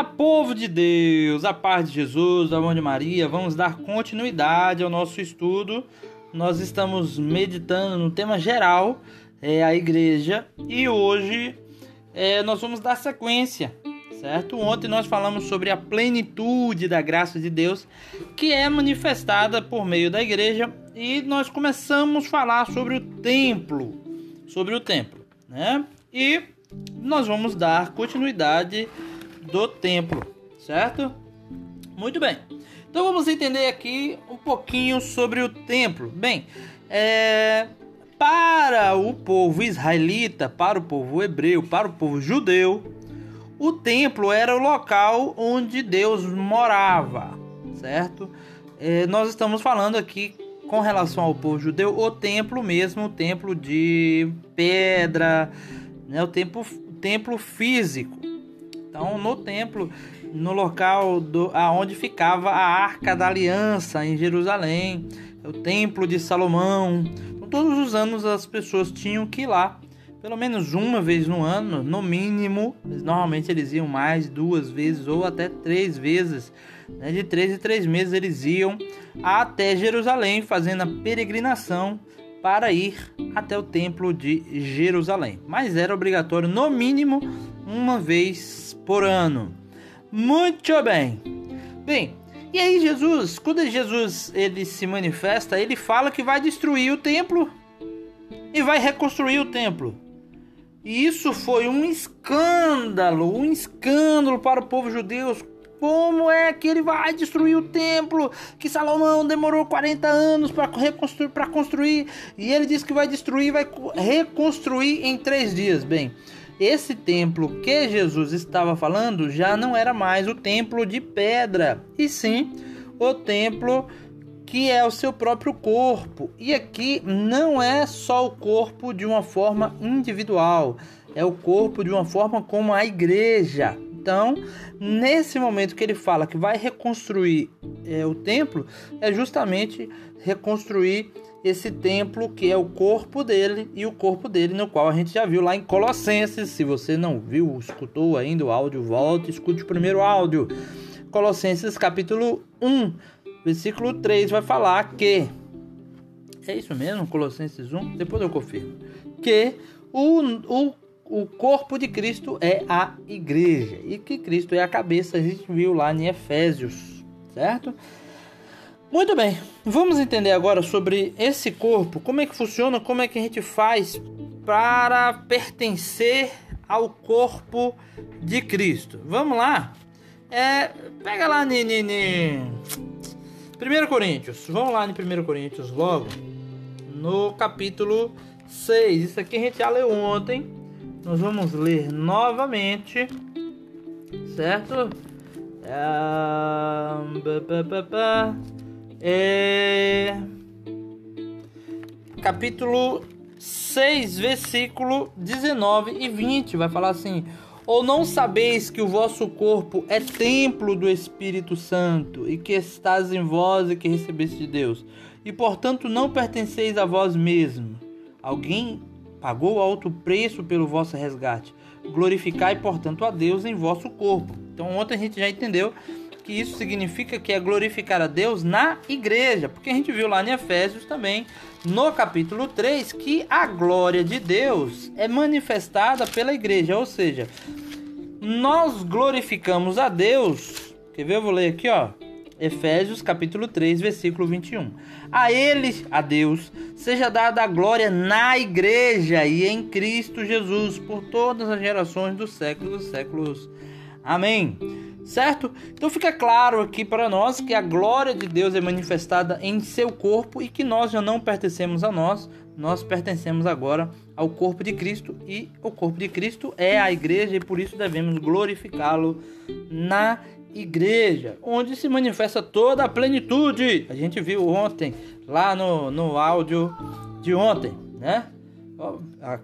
Olá, povo de Deus, a paz de Jesus, a mão de Maria. Vamos dar continuidade ao nosso estudo. Nós estamos meditando no tema geral, é a igreja, e hoje é, nós vamos dar sequência, certo? Ontem nós falamos sobre a plenitude da graça de Deus que é manifestada por meio da igreja e nós começamos a falar sobre o templo, sobre o templo, né? E nós vamos dar continuidade do templo, certo? Muito bem. Então vamos entender aqui um pouquinho sobre o templo. Bem, é, para o povo israelita, para o povo hebreu, para o povo judeu, o templo era o local onde Deus morava, certo? É, nós estamos falando aqui com relação ao povo judeu, o templo mesmo, o templo de pedra, né, o templo, templo físico. Então, no templo, no local do, aonde ficava a Arca da Aliança em Jerusalém, o Templo de Salomão. Então, todos os anos as pessoas tinham que ir lá, pelo menos uma vez no ano, no mínimo. Normalmente eles iam mais, duas vezes ou até três vezes. Né? De três em três meses eles iam até Jerusalém, fazendo a peregrinação para ir até o Templo de Jerusalém. Mas era obrigatório, no mínimo, uma vez por ano. Muito bem. Bem, e aí Jesus, quando Jesus ele se manifesta, ele fala que vai destruir o templo e vai reconstruir o templo. E isso foi um escândalo, um escândalo para o povo judeu. Como é que ele vai destruir o templo que Salomão demorou 40 anos para reconstruir, para construir? E ele diz que vai destruir, vai reconstruir em três dias. Bem, esse templo que Jesus estava falando já não era mais o templo de pedra, e sim o templo que é o seu próprio corpo. E aqui não é só o corpo de uma forma individual, é o corpo de uma forma como a igreja. Então, nesse momento que ele fala que vai reconstruir é, o templo, é justamente reconstruir esse templo que é o corpo dele e o corpo dele no qual a gente já viu lá em Colossenses. Se você não viu, escutou ainda o áudio, volte, escute o primeiro áudio. Colossenses capítulo 1, versículo 3 vai falar que é isso mesmo, Colossenses 1, depois eu confirmo. Que o, o, o corpo de Cristo é a igreja e que Cristo é a cabeça, a gente viu lá em Efésios, certo? Muito bem, vamos entender agora sobre esse corpo, como é que funciona, como é que a gente faz para pertencer ao corpo de Cristo. Vamos lá? É, pega lá em 1 Coríntios, vamos lá em 1 Coríntios logo, no capítulo 6. Isso aqui a gente já leu ontem, nós vamos ler novamente, certo? É... É... Capítulo 6, versículo 19 e 20 vai falar assim: Ou não sabeis que o vosso corpo é templo do Espírito Santo e que estás em vós e que recebeste de Deus, e portanto não pertenceis a vós mesmo? Alguém pagou alto preço pelo vosso resgate. Glorificai, portanto, a Deus em vosso corpo. Então, ontem a gente já entendeu que isso significa que é glorificar a Deus na igreja, porque a gente viu lá em Efésios também, no capítulo 3, que a glória de Deus é manifestada pela igreja, ou seja, nós glorificamos a Deus. Quer ver? Eu vou ler aqui, ó. Efésios capítulo 3, versículo 21. A ele, a Deus, seja dada a glória na igreja e em Cristo Jesus por todas as gerações dos séculos dos séculos. Amém certo? Então fica claro aqui para nós que a glória de Deus é manifestada em seu corpo e que nós já não pertencemos a nós, nós pertencemos agora ao corpo de Cristo e o corpo de Cristo é a igreja e por isso devemos glorificá-lo na igreja, onde se manifesta toda a plenitude. A gente viu ontem lá no, no áudio de ontem, né?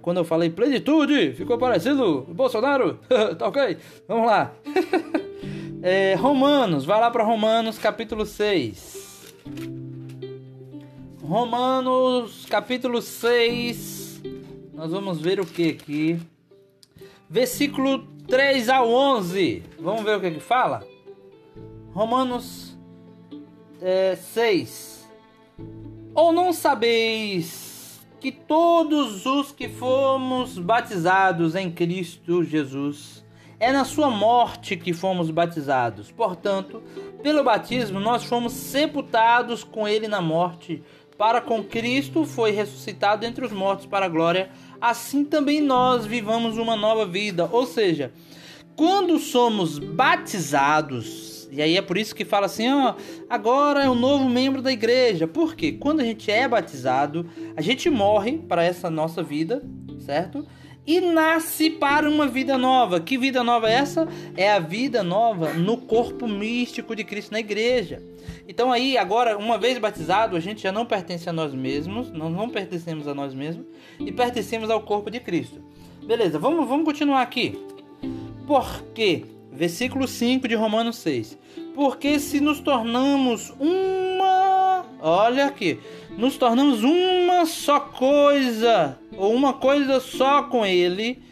Quando eu falei plenitude, ficou parecido Bolsonaro? tá ok? Vamos lá. É, Romanos, vai lá para Romanos capítulo 6. Romanos capítulo 6. Nós vamos ver o que aqui? Versículo 3 ao 11. Vamos ver o que que fala? Romanos é, 6. Ou não sabeis que todos os que fomos batizados em Cristo Jesus, é na sua morte que fomos batizados. Portanto, pelo batismo nós fomos sepultados com ele na morte, para com Cristo foi ressuscitado entre os mortos para a glória, assim também nós vivamos uma nova vida. Ou seja, quando somos batizados, e aí é por isso que fala assim, ó, agora é um novo membro da igreja. Porque quando a gente é batizado, a gente morre para essa nossa vida, certo? E nasce para uma vida nova. Que vida nova é essa? É a vida nova no corpo místico de Cristo na igreja. Então aí, agora, uma vez batizado, a gente já não pertence a nós mesmos, nós não pertencemos a nós mesmos e pertencemos ao corpo de Cristo. Beleza, vamos, vamos continuar aqui. Por quê? Versículo 5 de Romanos 6. Porque se nos tornamos uma. Olha aqui. Nos tornamos uma só coisa, ou uma coisa só com Ele,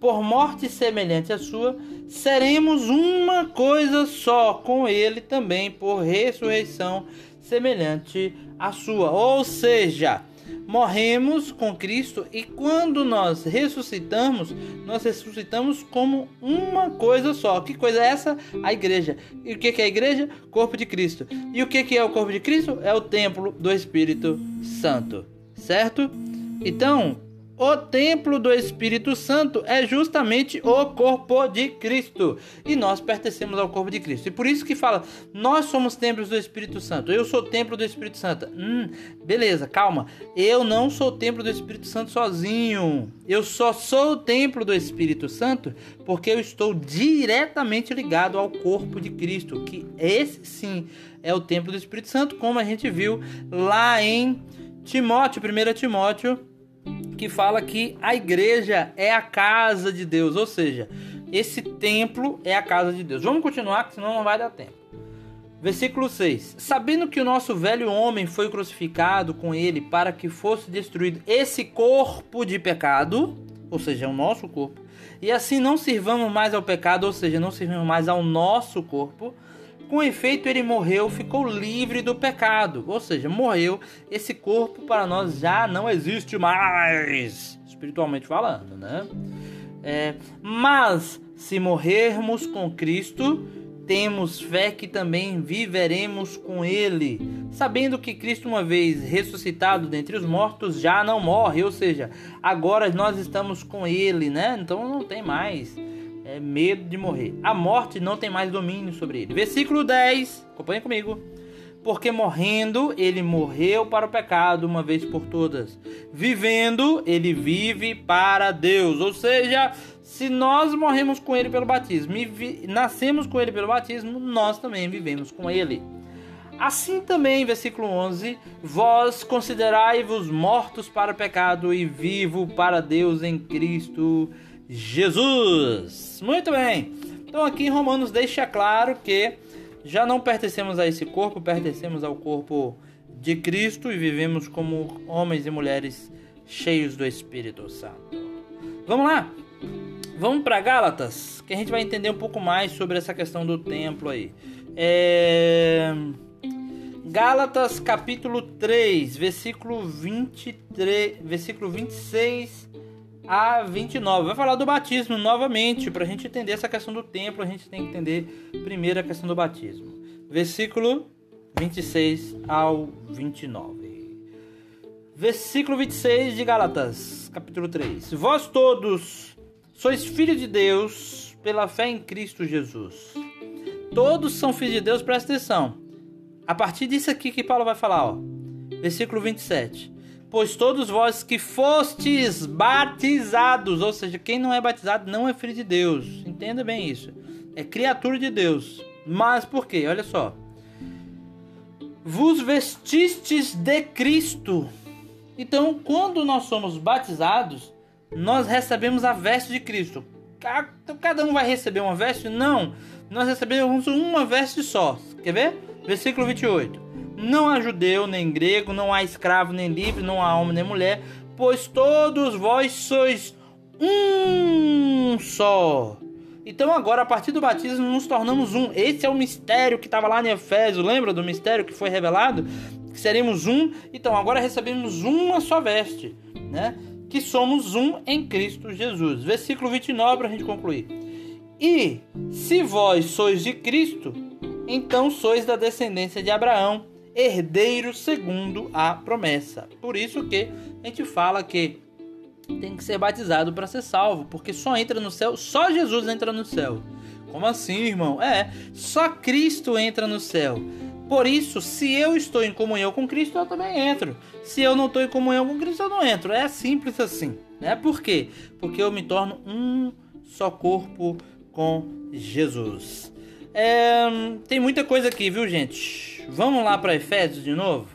por morte semelhante à sua, seremos uma coisa só com Ele também, por ressurreição semelhante à sua. Ou seja, morremos com Cristo e quando nós ressuscitamos, nós ressuscitamos como uma coisa só. Que coisa é essa? A igreja. E o que é a igreja? Corpo de Cristo. E o que é o corpo de Cristo? É o templo do Espírito Santo. Certo? Então, o templo do Espírito Santo é justamente o corpo de Cristo. E nós pertencemos ao corpo de Cristo. E por isso que fala, nós somos templos do Espírito Santo. Eu sou templo do Espírito Santo. Hum, beleza, calma. Eu não sou templo do Espírito Santo sozinho. Eu só sou o templo do Espírito Santo porque eu estou diretamente ligado ao corpo de Cristo. Que esse sim é o templo do Espírito Santo, como a gente viu lá em Timóteo, 1 Timóteo que fala que a igreja é a casa de Deus, ou seja, esse templo é a casa de Deus. Vamos continuar, senão não vai dar tempo. Versículo 6: Sabendo que o nosso velho homem foi crucificado com ele para que fosse destruído esse corpo de pecado, ou seja, o nosso corpo, e assim não sirvamos mais ao pecado, ou seja, não sirvamos mais ao nosso corpo, com efeito, ele morreu, ficou livre do pecado. Ou seja, morreu. Esse corpo para nós já não existe mais, espiritualmente falando, né? É, mas se morrermos com Cristo, temos fé que também viveremos com Ele, sabendo que Cristo, uma vez ressuscitado dentre os mortos, já não morre, ou seja, agora nós estamos com Ele, né? Então não tem mais é medo de morrer. A morte não tem mais domínio sobre ele. Versículo 10, acompanha comigo. Porque morrendo, ele morreu para o pecado uma vez por todas. Vivendo, ele vive para Deus. Ou seja, se nós morremos com ele pelo batismo e nascemos com ele pelo batismo, nós também vivemos com ele. Assim também, versículo 11: Vós considerai-vos mortos para o pecado e vivo para Deus em Cristo Jesus Jesus. Muito bem. Então aqui em Romanos deixa claro que já não pertencemos a esse corpo, pertencemos ao corpo de Cristo e vivemos como homens e mulheres cheios do Espírito Santo. Vamos lá? Vamos para Gálatas, que a gente vai entender um pouco mais sobre essa questão do templo aí. É... Gálatas capítulo 3, versículo 23, versículo 26 a 29. Vai falar do batismo novamente. Para a gente entender essa questão do templo, a gente tem que entender primeiro a questão do batismo. Versículo 26 ao 29. Versículo 26 de Gálatas, capítulo 3. Vós todos sois filhos de Deus pela fé em Cristo Jesus. Todos são filhos de Deus, presta atenção. A partir disso aqui que Paulo vai falar, ó. Versículo 27 pois todos vós que fostes batizados, ou seja, quem não é batizado não é filho de Deus. Entenda bem isso. É criatura de Deus. Mas por quê? Olha só. Vos vestistes de Cristo. Então, quando nós somos batizados, nós recebemos a veste de Cristo. Cada um vai receber uma veste? Não. Nós recebemos uma veste só. Quer ver? Versículo 28. Não há judeu nem grego, não há escravo nem livre, não há homem nem mulher, pois todos vós sois um só Então agora, a partir do batismo, nos tornamos um. Esse é o mistério que estava lá em Efésio. Lembra do mistério que foi revelado? Que seremos um. Então agora recebemos uma só veste, né? Que somos um em Cristo Jesus. Versículo 29 para a gente concluir. E se vós sois de Cristo, então sois da descendência de Abraão, herdeiro segundo a promessa. Por isso que a gente fala que tem que ser batizado para ser salvo, porque só entra no céu, só Jesus entra no céu. Como assim, irmão? É, só Cristo entra no céu. Por isso, se eu estou em comunhão com Cristo, eu também entro. Se eu não estou em comunhão com Cristo, eu não entro. É simples assim. Né? Por quê? Porque eu me torno um só corpo com Jesus. É, tem muita coisa aqui, viu, gente? Vamos lá para Efésios de novo?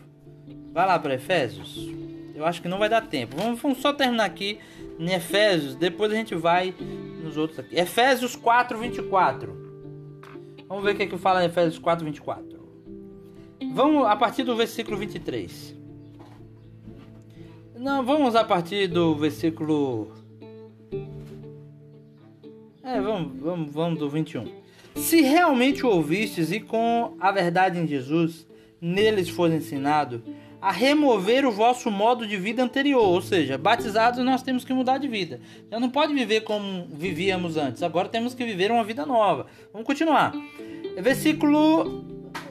Vai lá para Efésios. Eu acho que não vai dar tempo. Vamos, vamos, só terminar aqui em Efésios, depois a gente vai nos outros aqui. Efésios 4, 24. Vamos ver o que, é que fala em Efésios 4, 24. Vamos a partir do versículo 23. Não, vamos a partir do versículo. É, vamos, vamos, vamos do 21. Se realmente o ouvistes e com a verdade em Jesus, neles for ensinado, a remover o vosso modo de vida anterior, ou seja, batizados nós temos que mudar de vida. Já não pode viver como vivíamos antes, agora temos que viver uma vida nova. Vamos continuar. Versículo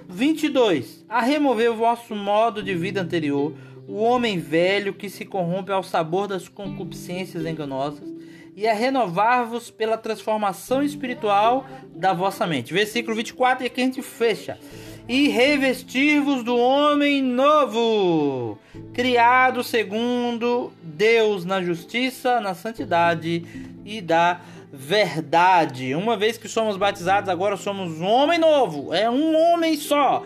22. A remover o vosso modo de vida anterior, o homem velho que se corrompe ao sabor das concupiscências enganosas, e a renovar-vos pela transformação espiritual da vossa mente. Versículo 24, e aqui a gente fecha. E revestir-vos do homem novo, criado segundo Deus na justiça, na santidade e da verdade. Uma vez que somos batizados, agora somos um homem novo. É um homem só.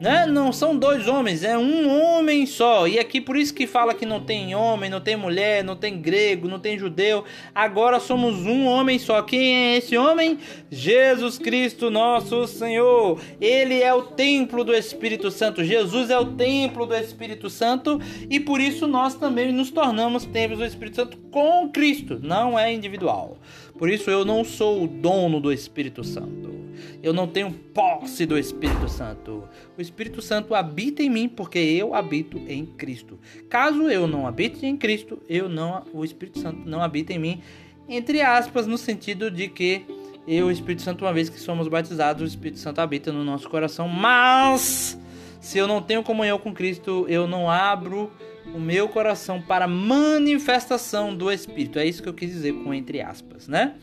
Né? Não são dois homens, é um homem só. E aqui por isso que fala que não tem homem, não tem mulher, não tem grego, não tem judeu. Agora somos um homem só. Quem é esse homem? Jesus Cristo, nosso Senhor. Ele é o templo do Espírito Santo. Jesus é o templo do Espírito Santo e por isso nós também nos tornamos templos do Espírito Santo com Cristo, não é individual. Por isso eu não sou o dono do Espírito Santo. Eu não tenho posse do Espírito Santo. O Espírito Santo habita em mim porque eu habito em Cristo. Caso eu não habite em Cristo, eu não, o Espírito Santo não habita em mim, entre aspas, no sentido de que eu, o Espírito Santo, uma vez que somos batizados, o Espírito Santo habita no nosso coração, mas se eu não tenho comunhão com Cristo, eu não abro o meu coração para manifestação do Espírito. É isso que eu quis dizer com entre aspas, né?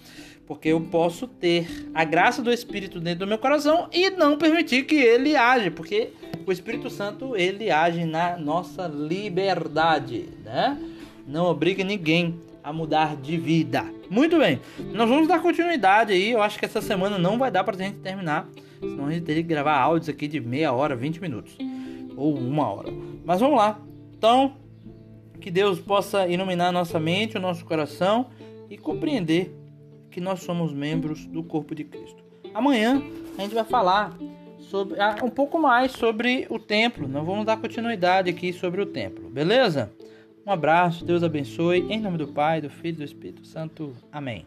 Porque eu posso ter a graça do Espírito dentro do meu coração e não permitir que ele age, porque o Espírito Santo ele age na nossa liberdade, né? Não obriga ninguém a mudar de vida. Muito bem, nós vamos dar continuidade aí. Eu acho que essa semana não vai dar pra gente terminar, senão a gente teria que gravar áudios aqui de meia hora, 20 minutos ou uma hora. Mas vamos lá. Então, que Deus possa iluminar nossa mente, o nosso coração e compreender que nós somos membros do corpo de Cristo. Amanhã a gente vai falar sobre ah, um pouco mais sobre o templo. Nós vamos dar continuidade aqui sobre o templo, beleza? Um abraço, Deus abençoe. Em nome do Pai, do Filho e do Espírito Santo. Amém.